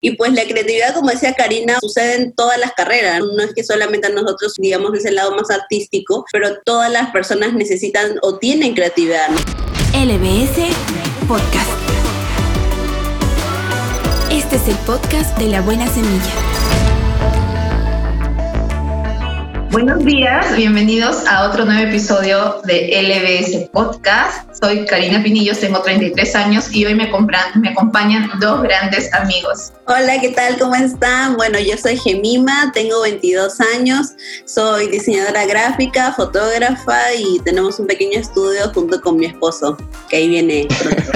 Y pues la creatividad, como decía Karina, sucede en todas las carreras. No es que solamente a nosotros, digamos, es el lado más artístico, pero todas las personas necesitan o tienen creatividad. LBS Podcast. Este es el podcast de la buena semilla. Buenos días, bienvenidos a otro nuevo episodio de LBS Podcast. Soy Karina Pinillos, tengo 33 años y hoy me, me acompañan dos grandes amigos. Hola, ¿qué tal? ¿Cómo están? Bueno, yo soy Gemima, tengo 22 años, soy diseñadora gráfica, fotógrafa y tenemos un pequeño estudio junto con mi esposo, que ahí viene.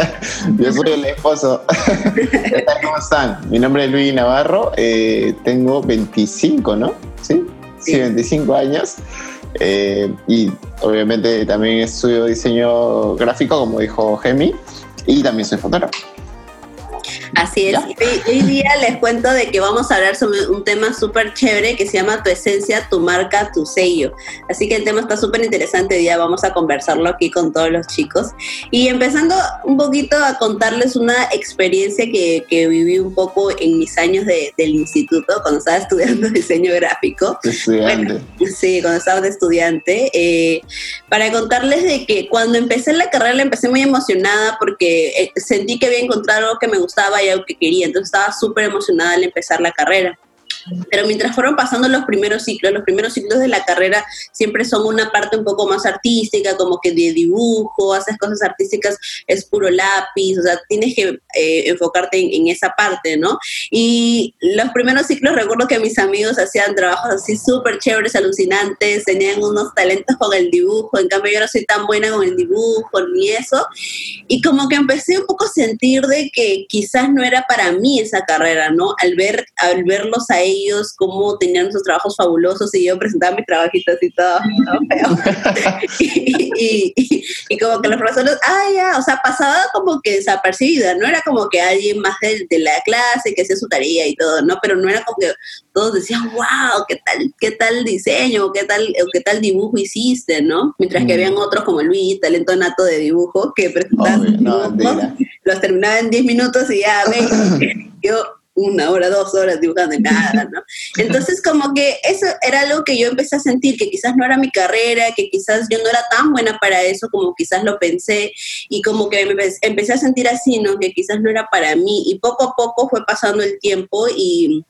yo soy el esposo. ¿Qué tal? ¿Cómo están? Mi nombre es Luis Navarro, eh, tengo 25, ¿no? Sí sí. 25 años. Eh, y obviamente también estudio diseño gráfico, como dijo Gemi, y también soy fotógrafo. Así es. Hoy, día les cuento de que vamos a hablar sobre un tema súper chévere que se llama Tu esencia, tu marca, tu sello. Así que el tema está súper interesante. Hoy día vamos a conversarlo aquí con todos los chicos. Y empezando un poquito a contarles una experiencia que, que viví un poco en mis años de, del instituto, cuando estaba estudiando diseño gráfico. Estudiante. sí, cuando estaba de estudiante. Eh, para contarles de que cuando empecé la carrera la empecé muy emocionada porque eh, sentí que había encontrado algo que me gustaba algo que quería. Entonces estaba súper emocionada al empezar la carrera. Pero mientras fueron pasando los primeros ciclos, los primeros ciclos de la carrera siempre son una parte un poco más artística, como que de dibujo, haces cosas artísticas, es puro lápiz, o sea, tienes que eh, enfocarte en, esa parte, ¿no? Y los primeros ciclos recuerdo que mis amigos hacían trabajos así súper chéveres, alucinantes, tenían unos talentos con el dibujo, en cambio yo no soy tan buena con el dibujo ni eso, y como que empecé un poco a sentir de que quizás no era para mí esa carrera, ¿no? Al ver, al verlos a ellos ellos, cómo tenían sus trabajos fabulosos y yo presentaba mis trabajitos y todo, y, y, como que los profesores, ah, ya, o sea, pasaba como que desapercibida, no era como que alguien más de, la clase que hacía su tarea y todo, ¿no? Pero no era como que todos decían, wow, qué tal, qué tal diseño, qué tal, qué tal dibujo hiciste, ¿no? Mientras que mm. habían otros como Luis, talento nato de dibujo, que presentaban los terminaba en 10 minutos y ya, ven, yo una hora, dos horas dibujando y nada, ¿no? Entonces como que eso era algo que yo empecé a sentir, que quizás no era mi carrera, que quizás yo no era tan buena para eso como quizás lo pensé y como que empecé a sentir así, ¿no? Que quizás no era para mí y poco a poco fue pasando el tiempo y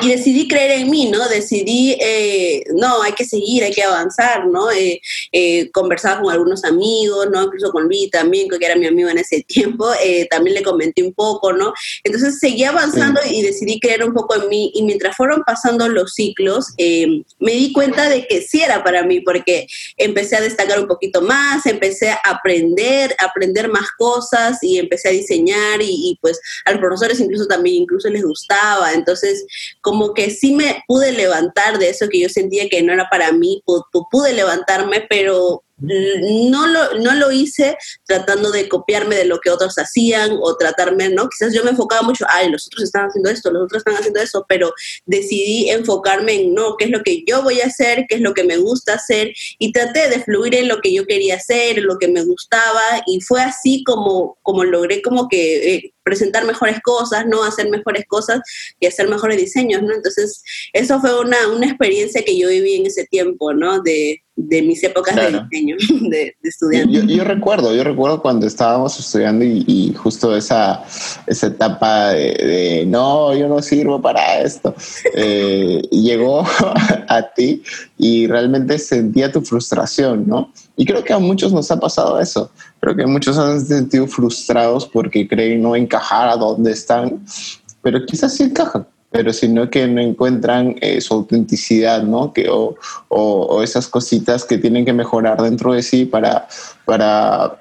y decidí creer en mí, ¿no? Decidí, eh, no, hay que seguir, hay que avanzar, ¿no? Eh, eh, conversar con algunos amigos, ¿no? Incluso con Luis también, que era mi amigo en ese tiempo, también le comenté un poco, ¿no? Entonces seguí avanzando y decidí creer un poco en mí y mientras fueron pasando los ciclos, me di cuenta de que sí era para mí, porque empecé a destacar un poquito más, empecé a aprender, a aprender más cosas y empecé a diseñar y, y pues a los profesores incluso también, incluso les gustaba, entonces como que sí me pude levantar de eso que yo sentía que no era para mí, pude levantarme, pero no lo, no lo hice tratando de copiarme de lo que otros hacían o tratarme, ¿no? Quizás yo me enfocaba mucho, ay, los otros están haciendo esto, los otros están haciendo eso, pero decidí enfocarme en, no, qué es lo que yo voy a hacer, qué es lo que me gusta hacer y traté de fluir en lo que yo quería hacer, en lo que me gustaba y fue así como, como logré como que... Eh, presentar mejores cosas, ¿no? Hacer mejores cosas y hacer mejores diseños, ¿no? Entonces, eso fue una, una experiencia que yo viví en ese tiempo, ¿no? De, de mis épocas de diseño, de, estudiante. Yo, recuerdo, yo recuerdo cuando estábamos estudiando y, justo esa, esa etapa de, no, yo no sirvo para esto, eh, llegó a ti y realmente sentía tu frustración, ¿no? Y creo que a muchos nos ha pasado eso. Creo que muchos han sentido frustrados porque creen no encajar a donde están, pero quizás sí encajan pero sino que no encuentran eh, su autenticidad, ¿no? Que, o, o, esas cositas que tienen que mejorar dentro de sí para, para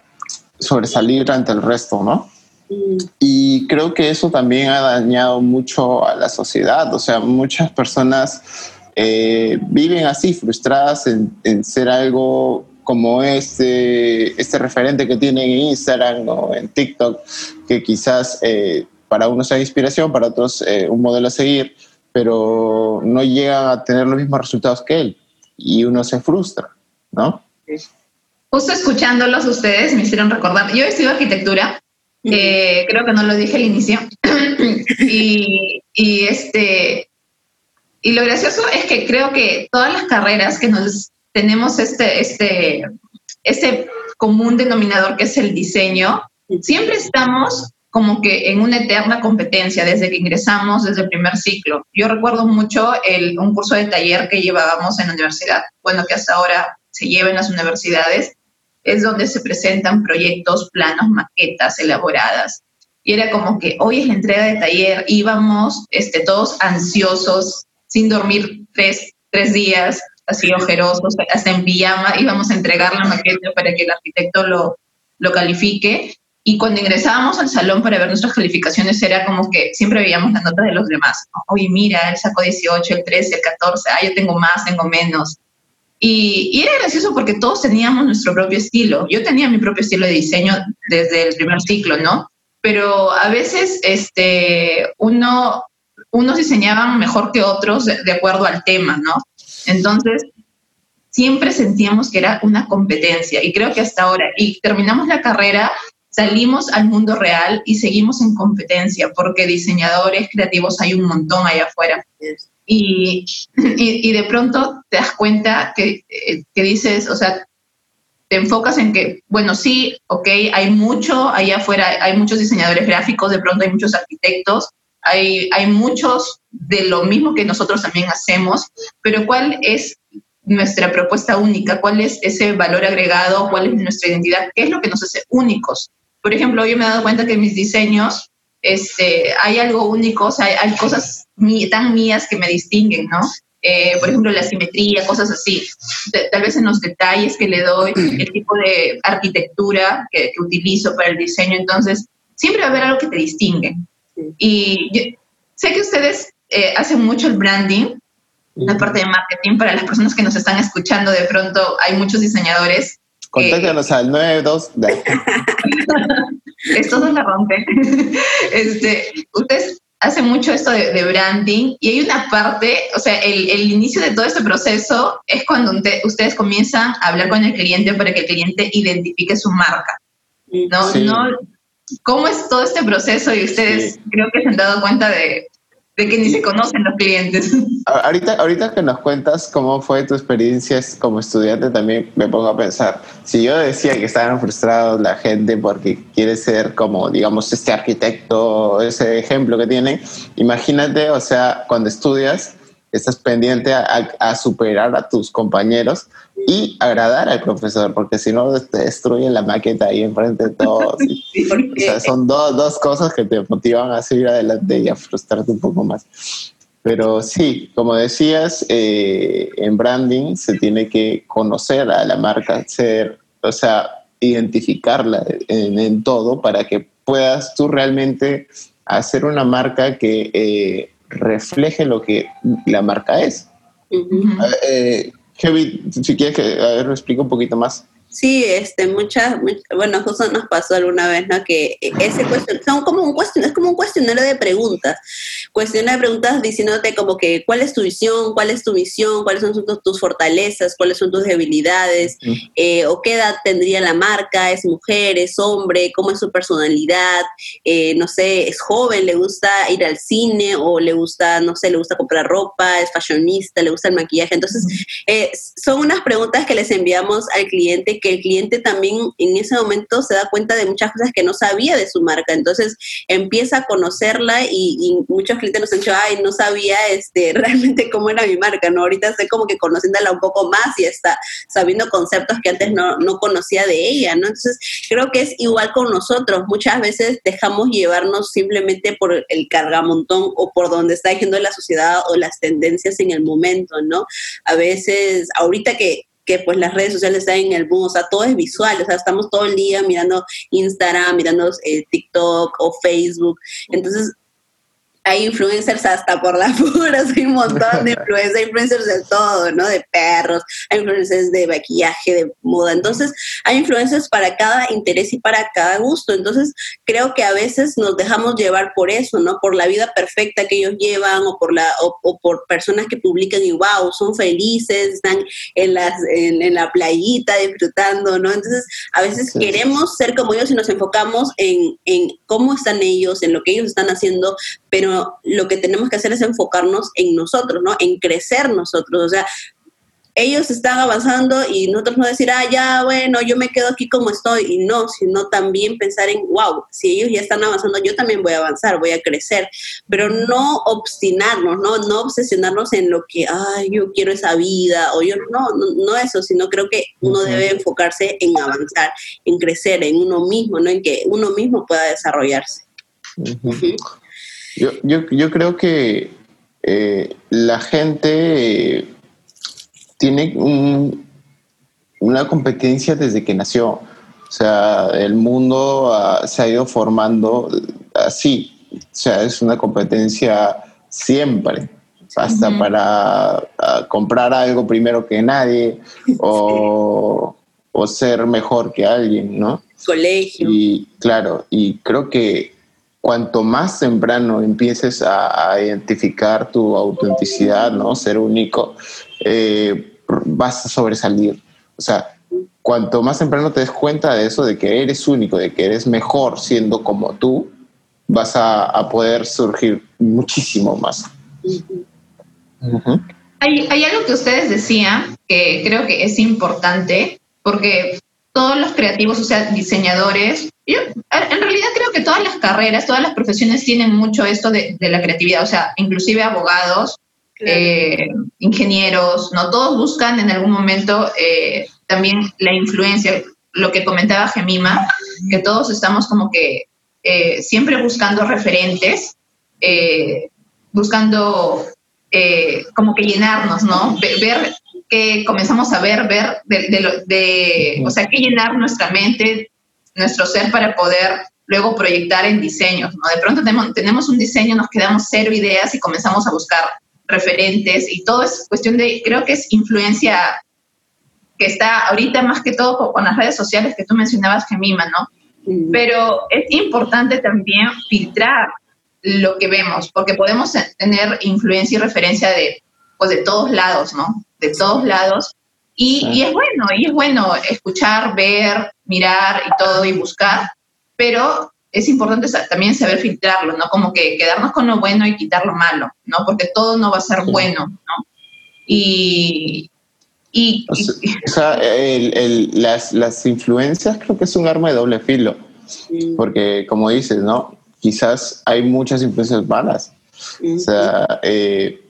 sobresalir ante el resto, ¿no? Y creo que eso también ha dañado mucho a la sociedad, o sea, muchas personas eh, viven así, frustradas en, en, ser algo como este, este referente que tienen en Instagram o en TikTok, que quizás... Eh, para unos sea inspiración, para otros eh, un modelo a seguir, pero no llegan a tener los mismos resultados que él y uno se frustra, ¿no? Justo escuchándolos ustedes me hicieron recordar, yo estudio arquitectura Eh, creo que no lo dije al inicio. y, y, este, y lo gracioso es que creo que todas las carreras que nos tenemos este, este, este común denominador que es el diseño, siempre estamos como que en una eterna competencia desde que ingresamos, desde el primer ciclo. Yo recuerdo mucho el, un curso de taller que llevábamos en la universidad, bueno, que hasta ahora se lleva en las universidades, es donde se presentan proyectos, planos, maquetas elaboradas. Y era como que hoy es la entrega de taller, íbamos este, todos ansiosos, sin dormir tres, tres días, así ojerosos, hasta en pijama, íbamos a entregar la maqueta para que el arquitecto lo, lo califique y cuando ingresábamos al salón para ver nuestras calificaciones era como que siempre veíamos las notas de los demás. Oye, mira, él sacó 18, el 13, el 14, ah, yo tengo más, tengo menos. Y, y, era gracioso porque todos teníamos nuestro propio estilo. Yo tenía mi propio estilo de diseño desde el primer ciclo, ¿no? Pero a veces este, uno, unos diseñaban mejor que otros de, de acuerdo al tema, ¿no? Entonces, siempre sentíamos que era una competencia y creo que hasta ahora, y terminamos la carrera salimos al mundo real y seguimos en competencia, porque diseñadores creativos hay un montón allá afuera. Y, y, de pronto te das cuenta que, eh, que, dices, o sea, te enfocas en que, bueno, sí, ok, hay mucho allá afuera, hay muchos diseñadores gráficos, de pronto hay muchos arquitectos, hay, hay muchos de lo mismo que nosotros también hacemos, pero ¿cuál es nuestra propuesta única? ¿Cuál es ese valor agregado? ¿Cuál es nuestra identidad? ¿Qué es lo que nos hace únicos? Por ejemplo, yo me he dado cuenta que mis diseños este, hay algo único, o sea, hay, cosas tan mías que me distinguen, ¿no? Eh, por ejemplo, la simetría, cosas así. tal vez en los detalles que le doy, el tipo de arquitectura que, utilizo para el diseño. Entonces, siempre va a haber algo que te distingue. Y sé que ustedes eh, hacen mucho el branding, la parte de marketing. Para las personas que nos están escuchando, de pronto hay muchos diseñadores Contáctanos al 92. esto no la rompe. Este, ustedes hacen mucho esto de, branding y hay una parte, o sea, el, el inicio de todo este proceso es cuando ustedes comienzan a hablar con el cliente para que el cliente identifique su marca. ¿no? no ¿Cómo es todo este proceso? Y ustedes creo que se han dado cuenta de, de que ni se conocen los clientes. Ahorita, ahorita que nos cuentas cómo fue tu experiencia como estudiante, también me pongo a pensar, si yo decía que estaban frustrados la gente porque quiere ser como, digamos, este arquitecto, ese ejemplo que tiene, imagínate, o sea, cuando estudias, estás pendiente a, superar a tus compañeros y agradar al profesor, porque si no te destruyen la maqueta ahí enfrente de todos. o sea, son dos, dos cosas que te motivan a seguir adelante y a frustrarte un poco más. Pero sí, como decías, eh, en branding se tiene que conocer a la marca, ser, o sea, identificarla en, en todo para que puedas tú realmente hacer una marca que eh, refleje lo que la marca es. Uh si quieres que a ver, lo explico un poquito más. Sí, este, muchas, bueno, justo nos pasó alguna vez, ¿no? Que ese cuestión, son como un cuestion, es como un cuestionario de preguntas, cuestionario de preguntas diciéndote como que cuál es tu visión, cuál es tu misión, cuáles son tus, fortalezas, cuáles son tus debilidades, eh, o qué edad tendría la marca, es mujer, es hombre, cómo es su personalidad, eh, no sé, es joven, le gusta ir al cine, o le gusta, no sé, le gusta comprar ropa, es fashionista, le gusta el maquillaje. Entonces, eh, son unas preguntas que les enviamos al cliente que el cliente también en ese momento se da cuenta de muchas cosas que no sabía de su marca. Entonces empieza a conocerla y, muchos clientes nos han dicho, ay, no sabía este, realmente cómo era mi marca, ¿no? Ahorita estoy como que conociéndola un poco más y está sabiendo conceptos que antes no, no conocía de ella, ¿no? Entonces creo que es igual con nosotros. Muchas veces dejamos llevarnos simplemente por el cargamontón o por donde está yendo la sociedad o las tendencias en el momento, ¿no? A veces, ahorita que que pues las redes sociales están en el boom, o sea, todo es visual, o sea, estamos todo el día mirando Instagram, mirando eh, TikTok o Facebook, entonces hay influencers hasta por las puras, hay un montón de influencers, hay influencers de todo, ¿no? De perros, hay influencers de maquillaje, de moda. Entonces, hay influencers para cada interés y para cada gusto. Entonces, creo que a veces nos dejamos llevar por eso, ¿no? Por la vida perfecta que ellos llevan o por, la, o, por personas que publican y wow, son felices, están en, las, en, la playita disfrutando, ¿no? Entonces, a veces queremos ser como ellos y nos enfocamos en, en cómo están ellos, en lo que ellos están haciendo, pero lo que tenemos que hacer es enfocarnos en nosotros, ¿no? En crecer nosotros, o sea, ellos están avanzando y nosotros no decir, ah, ya, bueno, yo me quedo aquí como estoy, y no, sino también pensar en, wow, si ellos ya están avanzando, yo también voy a avanzar, voy a crecer, pero no obstinarnos, no, no obsesionarnos en lo que, ay, yo quiero esa vida, o yo, no, no, eso, sino creo que uno debe enfocarse en avanzar, en crecer, en uno mismo, ¿no? En que uno mismo pueda desarrollarse. Yo, yo, yo creo que eh, la gente tiene una competencia desde que nació. O sea, el mundo se ha ido formando así. O sea, es una competencia siempre. Hasta para comprar algo primero que nadie o, o ser mejor que alguien, ¿no? Colegio. Y claro, y creo que cuanto más temprano empieces a, identificar tu autenticidad, ¿no? Ser único, eh, vas a sobresalir. O sea, cuanto más temprano te des cuenta de eso, de que eres único, de que eres mejor siendo como tú, vas a, poder surgir muchísimo más. hay, hay algo que ustedes decían que creo que es importante, porque todos los creativos, o sea, diseñadores, yo en realidad creo que todas las carreras, todas las profesiones tienen mucho esto de, la creatividad, o sea, inclusive abogados, eh, ingenieros, no todos buscan en algún momento eh, también la influencia, lo que comentaba Gemima, que todos estamos como que eh, siempre buscando referentes, buscando como que llenarnos, ¿no? Ver, que comenzamos a ver, ver de, de, o sea, que llenar nuestra mente, nuestro ser para poder luego proyectar en diseños, ¿no? De pronto tenemos, tenemos un diseño, nos quedamos cero ideas y comenzamos a buscar referentes y todo es cuestión de, creo que es influencia que está ahorita más que todo con las redes sociales que tú mencionabas, Gemima, ¿no? Pero es importante también filtrar lo que vemos, porque podemos tener influencia y referencia de, pues, de todos lados, ¿no? De todos lados. Y, y es bueno, y es bueno escuchar, ver, mirar y todo y buscar, pero es importante también saber filtrarlo, ¿no? Como que quedarnos con lo bueno y quitar lo malo, ¿no? Porque todo no va a ser bueno, ¿no? Y... y, o sea, el, las, las, influencias creo que es un arma de doble filo, porque como dices, ¿no? Quizás hay muchas influencias malas, o sea, eh,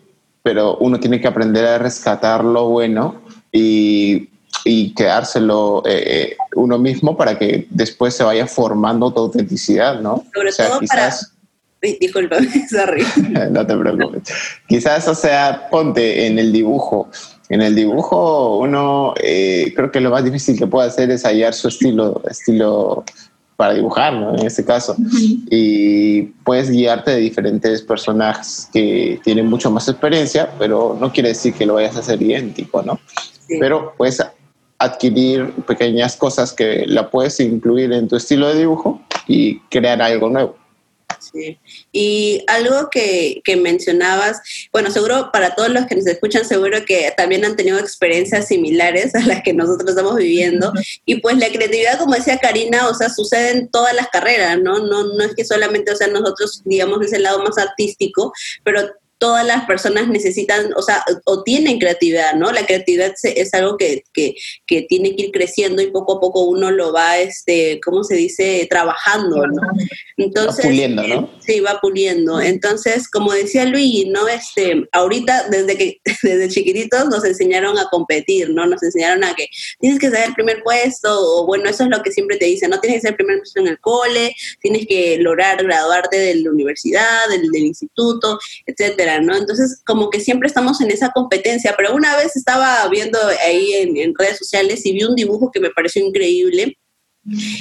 pero uno tiene que aprender a rescatar lo bueno y y quedárselo eh, eh, uno mismo para que después se vaya formando tu autenticidad, ¿no? Sobre todo quizás, para... Disculpa, sorry. no te preocupes. Quizás, o sea, ponte en el dibujo. En el dibujo uno, eh, creo que lo más difícil que puede hacer es hallar su estilo, estilo para dibujar, ¿no? En este caso. Y puedes guiarte de diferentes personajes que tienen mucho más experiencia, pero no quiere decir que lo vayas a hacer idéntico, ¿no? Pero puedes adquirir pequeñas cosas que la puedes incluir en tu estilo de dibujo y crear algo nuevo. Sí. Y algo que, que, mencionabas, bueno, seguro para todos los que nos escuchan, seguro que también han tenido experiencias similares a las que nosotros estamos viviendo. Y pues la creatividad, como decía Karina, o sea, sucede en todas las carreras, ¿no? No, no es que solamente, o sea, nosotros, digamos, es el lado más artístico, pero todas las personas necesitan, o sea, o tienen creatividad, ¿no? La creatividad es algo que, que, que, tiene que ir creciendo y poco a poco uno lo va, este, ¿cómo se dice? Trabajando, ¿no? Entonces, va puliendo, ¿no? Eh, sí, va puliendo. Entonces, como decía Luis, ¿no? Este, ahorita, desde que, desde chiquititos nos enseñaron a competir, ¿no? Nos enseñaron a que tienes que ser el primer puesto, o bueno, eso es lo que siempre te dicen, ¿no? Tienes que ser el primer puesto en el cole, tienes que lograr graduarte de la universidad, del, del instituto, etcétera. Entonces, como que siempre estamos en esa competencia, pero una vez estaba viendo ahí en, redes sociales y vi un dibujo que me pareció increíble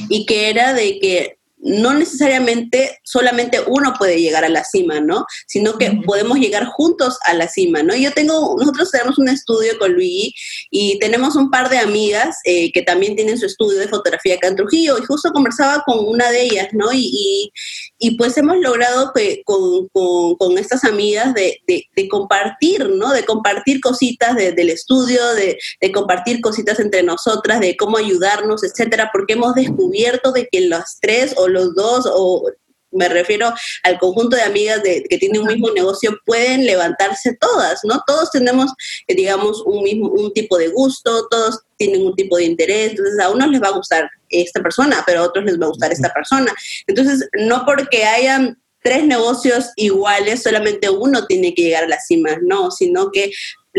y que era de que no necesariamente solamente uno puede llegar a la cima, ¿no? Sino que podemos llegar juntos a la cima, ¿no? Yo tengo, nosotros tenemos un estudio con Luigi y tenemos un par de amigas eh, que también tienen su estudio de fotografía acá en Trujillo y justo conversaba con una de ellas, ¿no? Y, y, pues hemos logrado que con, con, estas amigas de, de, compartir, ¿no? De compartir cositas del estudio, de, de compartir cositas entre nosotras, de cómo ayudarnos, etcétera, porque hemos descubierto de que las tres o los dos o me refiero al conjunto de amigas de, que tienen un mismo negocio, pueden levantarse todas, ¿no? Todos tenemos, eh, digamos, un mismo, un tipo de gusto, todos tienen un tipo de interés, entonces a unos les va a gustar esta persona, pero a otros les va a gustar esta persona. Entonces, no porque hayan tres negocios iguales, solamente uno tiene que llegar a la cima, no, sino que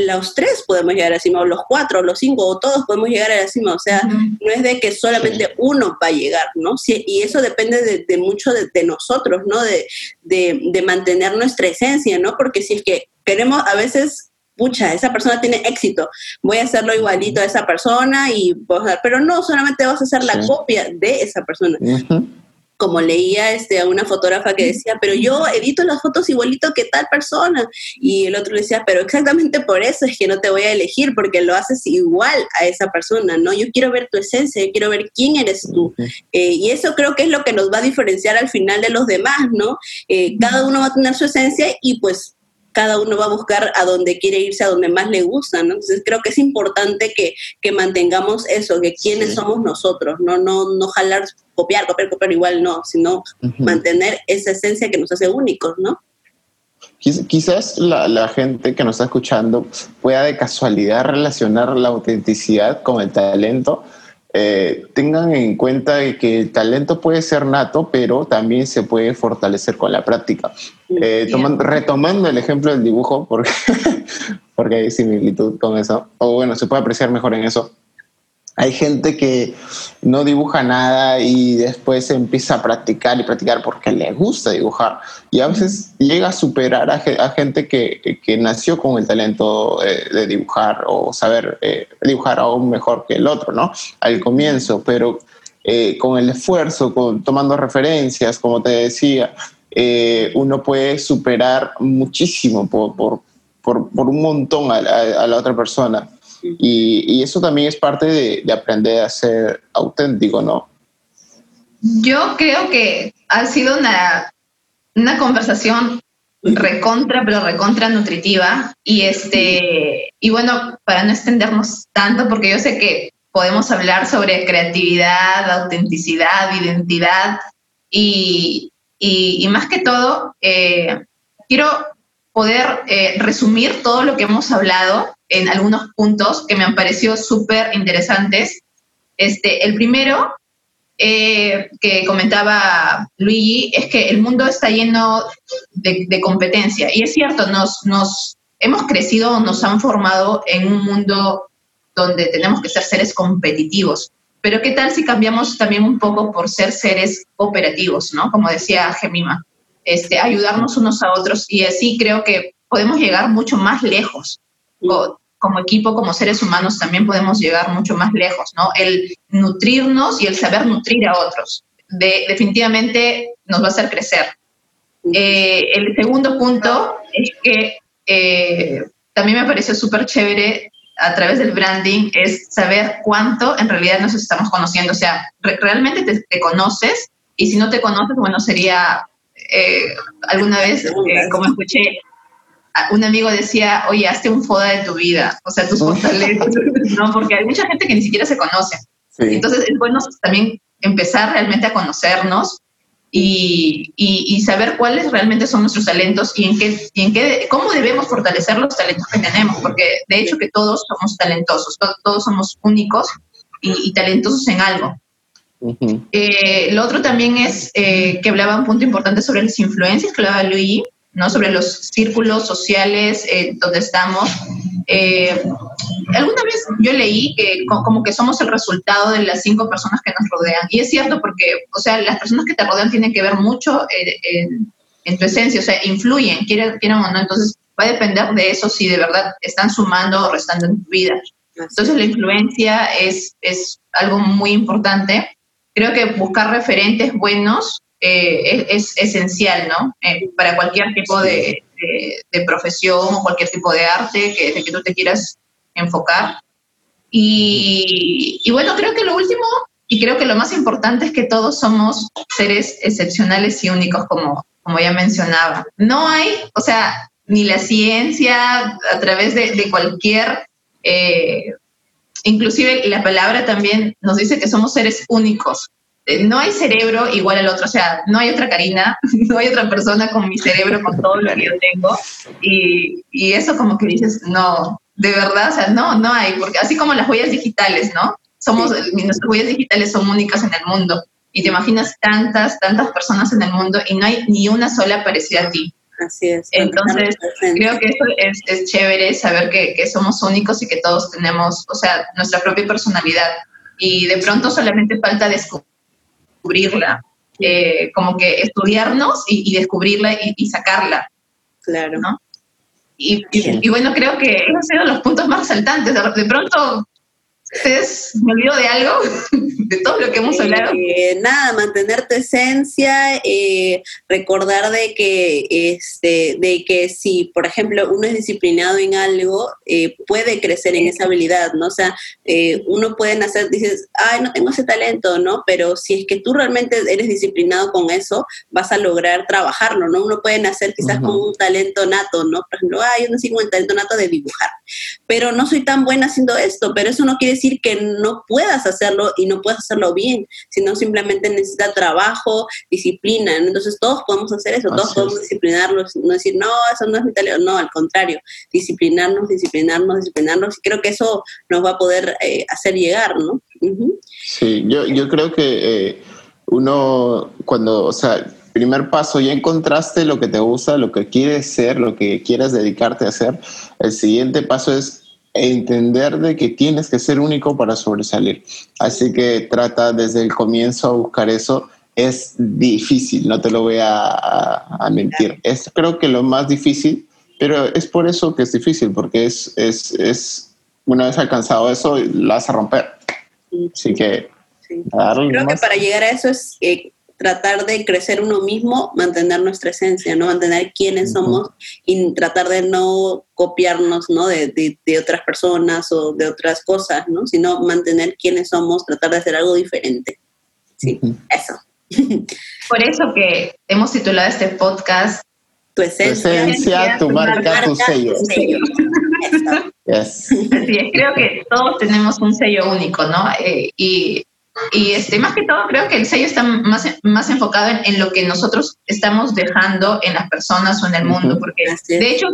los tres podemos llegar a la cima, o los cuatro, o los cinco, o todos podemos llegar a la cima. O sea, no es de que solamente uno va a llegar, ¿no? y eso depende de, mucho de, nosotros, ¿no? De, de, mantener nuestra esencia, ¿no? Porque si es que queremos a veces pucha, esa persona tiene éxito, voy a hacerlo igualito a esa persona y pero no solamente vas a hacer la copia de esa persona como leía este, a una fotógrafa que decía, pero yo edito las fotos igualito que tal persona. Y el otro le decía, pero exactamente por eso es que no te voy a elegir, porque lo haces igual a esa persona, ¿no? Yo quiero ver tu esencia, yo quiero ver quién eres tú. Eh, y eso creo que es lo que nos va a diferenciar al final de los demás, ¿no? Eh, cada uno va a tener su esencia y pues cada uno va a buscar a donde quiere irse, a donde más le gusta, ¿no? Entonces creo que es importante que, que mantengamos eso, que quiénes somos nosotros, ¿no? No, no jalar copiar, copiar, copiar, igual no, sino mantener esa esencia que nos hace únicos, ¿no? Quizás la, gente que nos está escuchando pueda de casualidad relacionar la autenticidad con el talento. Eh, tengan en cuenta que el talento puede ser nato, pero también se puede fortalecer con la práctica. Eh, retomando el ejemplo del dibujo, porque, porque hay similitud con eso, o bueno, se puede apreciar mejor en eso. Hay gente que no dibuja nada y después empieza a practicar y practicar porque le gusta dibujar. Y a veces llega a superar a, gente que, nació con el talento eh, de dibujar o saber eh, dibujar aún mejor que el otro, ¿no? Al comienzo, pero eh, con el esfuerzo, con, tomando referencias, como te decía, uno puede superar muchísimo por, por, por, un montón a la otra persona. Y, eso también es parte de, aprender a ser auténtico, ¿no? Yo creo que ha sido una, una conversación recontra, pero recontra nutritiva. Y este, y bueno, para no extendernos tanto, porque yo sé que podemos hablar sobre creatividad, autenticidad, identidad, y, y, más que todo, eh, quiero poder eh, resumir todo lo que hemos hablado en algunos puntos que me han parecido súper interesantes. Este, el primero eh, que comentaba Luigi es que el mundo está lleno de, competencia. Y es cierto, nos, nos hemos crecido, nos han formado en un mundo donde tenemos que ser seres competitivos. Pero ¿qué tal si cambiamos también un poco por ser seres operativos, ¿no? Como decía Gemima, este, ayudarnos unos a otros y así creo que podemos llegar mucho más lejos como equipo, como seres humanos, también podemos llegar mucho más lejos, ¿no? El nutrirnos y el saber nutrir a otros. De, definitivamente nos va a hacer crecer. Eh, el segundo punto es que eh, también me pareció súper chévere a través del branding, es saber cuánto en realidad nos estamos conociendo. O sea, realmente te, conoces y si no te conoces, bueno, sería eh, alguna vez, como escuché, un amigo decía, oye, hazte un foda de tu vida, o sea, tus fortalezas, ¿no? Porque hay mucha gente que ni siquiera se conoce. Entonces es bueno también empezar realmente a conocernos y, y, saber cuáles realmente son nuestros talentos y en qué, y en qué, cómo debemos fortalecer los talentos que tenemos, porque de hecho que todos somos talentosos, todos somos únicos y, talentosos en algo. Eh, lo otro también es eh, que hablaba un punto importante sobre las influencias, que hablaba Luigi, ¿no? sobre los círculos sociales eh, donde estamos. Eh, alguna vez yo leí que como que somos el resultado de las cinco personas que nos rodean. Y es cierto porque, o sea, las personas que te rodean tienen que ver mucho eh, en, tu esencia, o sea, influyen, quieren, o no. Entonces va a depender de eso si de verdad están sumando o restando en tu vida. Entonces la influencia es, es algo muy importante creo que buscar referentes buenos eh, es, esencial, ¿no? Eh, para cualquier tipo de, profesión o cualquier tipo de arte que, de que tú te quieras enfocar. Y, y, bueno, creo que lo último, y creo que lo más importante es que todos somos seres excepcionales y únicos, como, como ya mencionaba. No hay, o sea, ni la ciencia a través de, cualquier... Eh, inclusive la palabra también nos dice que somos seres únicos. Eh, no hay cerebro igual al otro, o sea, no hay otra Karina, no hay otra persona con mi cerebro, con todo lo que yo tengo. Y, y eso como que dices, no, de verdad, o sea, no, no hay, porque así como las huellas digitales, ¿no? Somos, nuestras huellas digitales son únicas en el mundo. Y te imaginas tantas, tantas personas en el mundo y no hay ni una sola parecida a ti. Así es. Entonces, creo que eso es, es chévere, saber que, que, somos únicos y que todos tenemos, o sea, nuestra propia personalidad. Y de pronto solamente falta descubrirla, eh, como que estudiarnos y, descubrirla y, sacarla. Claro. ¿no? Y, y, bueno, creo que esos han sido los puntos más resaltantes. De pronto ¿Ustedes me olvido de algo? de todo lo que hemos hablado. Eh, nada, mantener tu esencia, eh, recordar de que, este, de que si, por ejemplo, uno es disciplinado en algo, eh, puede crecer en esa habilidad, ¿no? O sea, uno puede nacer, dices, ay, no tengo ese talento, ¿no? Pero si es que tú realmente eres disciplinado con eso, vas a lograr trabajarlo, ¿no? Uno puede nacer quizás con un talento nato, ¿no? Por ejemplo, ay, yo nací con el talento nato de dibujar, pero no soy tan buena haciendo esto, pero eso no quiere decir que no puedas hacerlo y no puedas hacerlo bien, sino simplemente necesita trabajo, disciplina. Entonces todos podemos hacer eso, todos podemos disciplinarnos, no decir, no, eso no es mi talento, no, al contrario, disciplinarnos, disciplinarnos, disciplinarnos, y creo que eso nos va a poder eh, hacer llegar, ¿no? Sí, yo, yo creo que eh, uno cuando, o sea, primer paso, ya encontraste lo que te gusta, lo que quieres ser, lo que quieres dedicarte a hacer. El siguiente paso es entender de que tienes que ser único para sobresalir. Así que trata desde el comienzo a buscar eso. Es difícil, no te lo voy a, mentir. Es creo que lo más difícil, pero es por eso que es difícil, porque es, es, es una vez alcanzado eso, lo vas a romper. Así que... Creo que para llegar a eso es eh, tratar de crecer uno mismo, mantener nuestra esencia, ¿no? Mantener quiénes somos y tratar de no copiarnos, ¿no? De, de, otras personas o de otras cosas, ¿no? Sino mantener quiénes somos, tratar de hacer algo diferente. Sí, eso. Por eso que hemos titulado este podcast Tu esencia, tu, esencia, tu, marca, tu sello. Así es, creo que todos tenemos un sello único, ¿no? Eh, y y este, más que todo, creo que el sello está más, más enfocado en, lo que nosotros estamos dejando en las personas o en el mundo, porque de hecho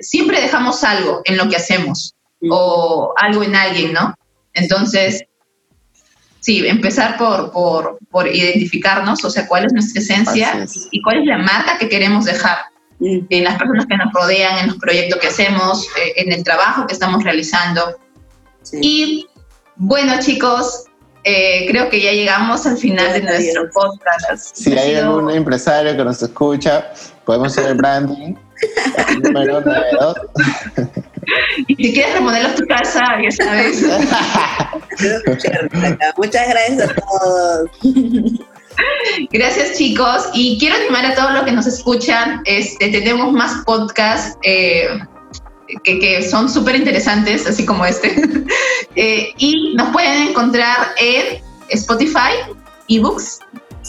siempre dejamos algo en lo que hacemos o algo en alguien, ¿no? Entonces, sí, empezar por, por, por, identificarnos, o sea, cuál es nuestra esencia y cuál es la marca que queremos dejar en las personas que nos rodean, en los proyectos que hacemos, eh, en el trabajo que estamos realizando. Y bueno, chicos, eh, creo que ya llegamos al final de nuestro podcast. Si hay algún empresario que nos escucha, podemos hacer el branding. número y si quieres remodelar tu casa, ya sabes. Muchas gracias a todos. Gracias chicos y quiero animar a todos los que nos escuchan. Este, tenemos más podcasts. Eh, que, son súper interesantes, así como este. Eh, y nos pueden encontrar en Spotify, ebooks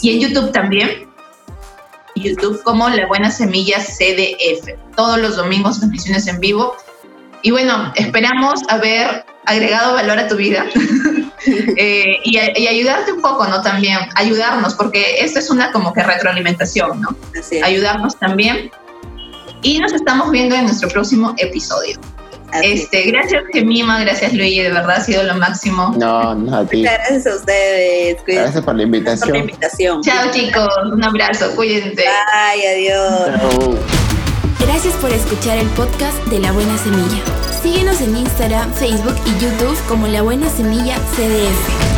y en YouTube también. YouTube como La Buena Semilla CDF. Todos los domingos transmisiones en vivo. Y bueno, esperamos haber agregado valor a tu vida eh, y, y, ayudarte un poco, ¿no? También, ayudarnos, porque esto es una como que retroalimentación, ¿no? Ayudarnos también y nos estamos viendo en nuestro próximo episodio. este, gracias Gemima, gracias Luigi, de verdad ha sido lo máximo. No, no a ti. Muchas gracias a ustedes. Gracias por la invitación. Por la invitación. Chao chicos, un abrazo, cuídense. Bye, adiós. Gracias por escuchar el podcast de La Buena Semilla. Síguenos en Instagram, Facebook y YouTube como La Buena Semilla CDF.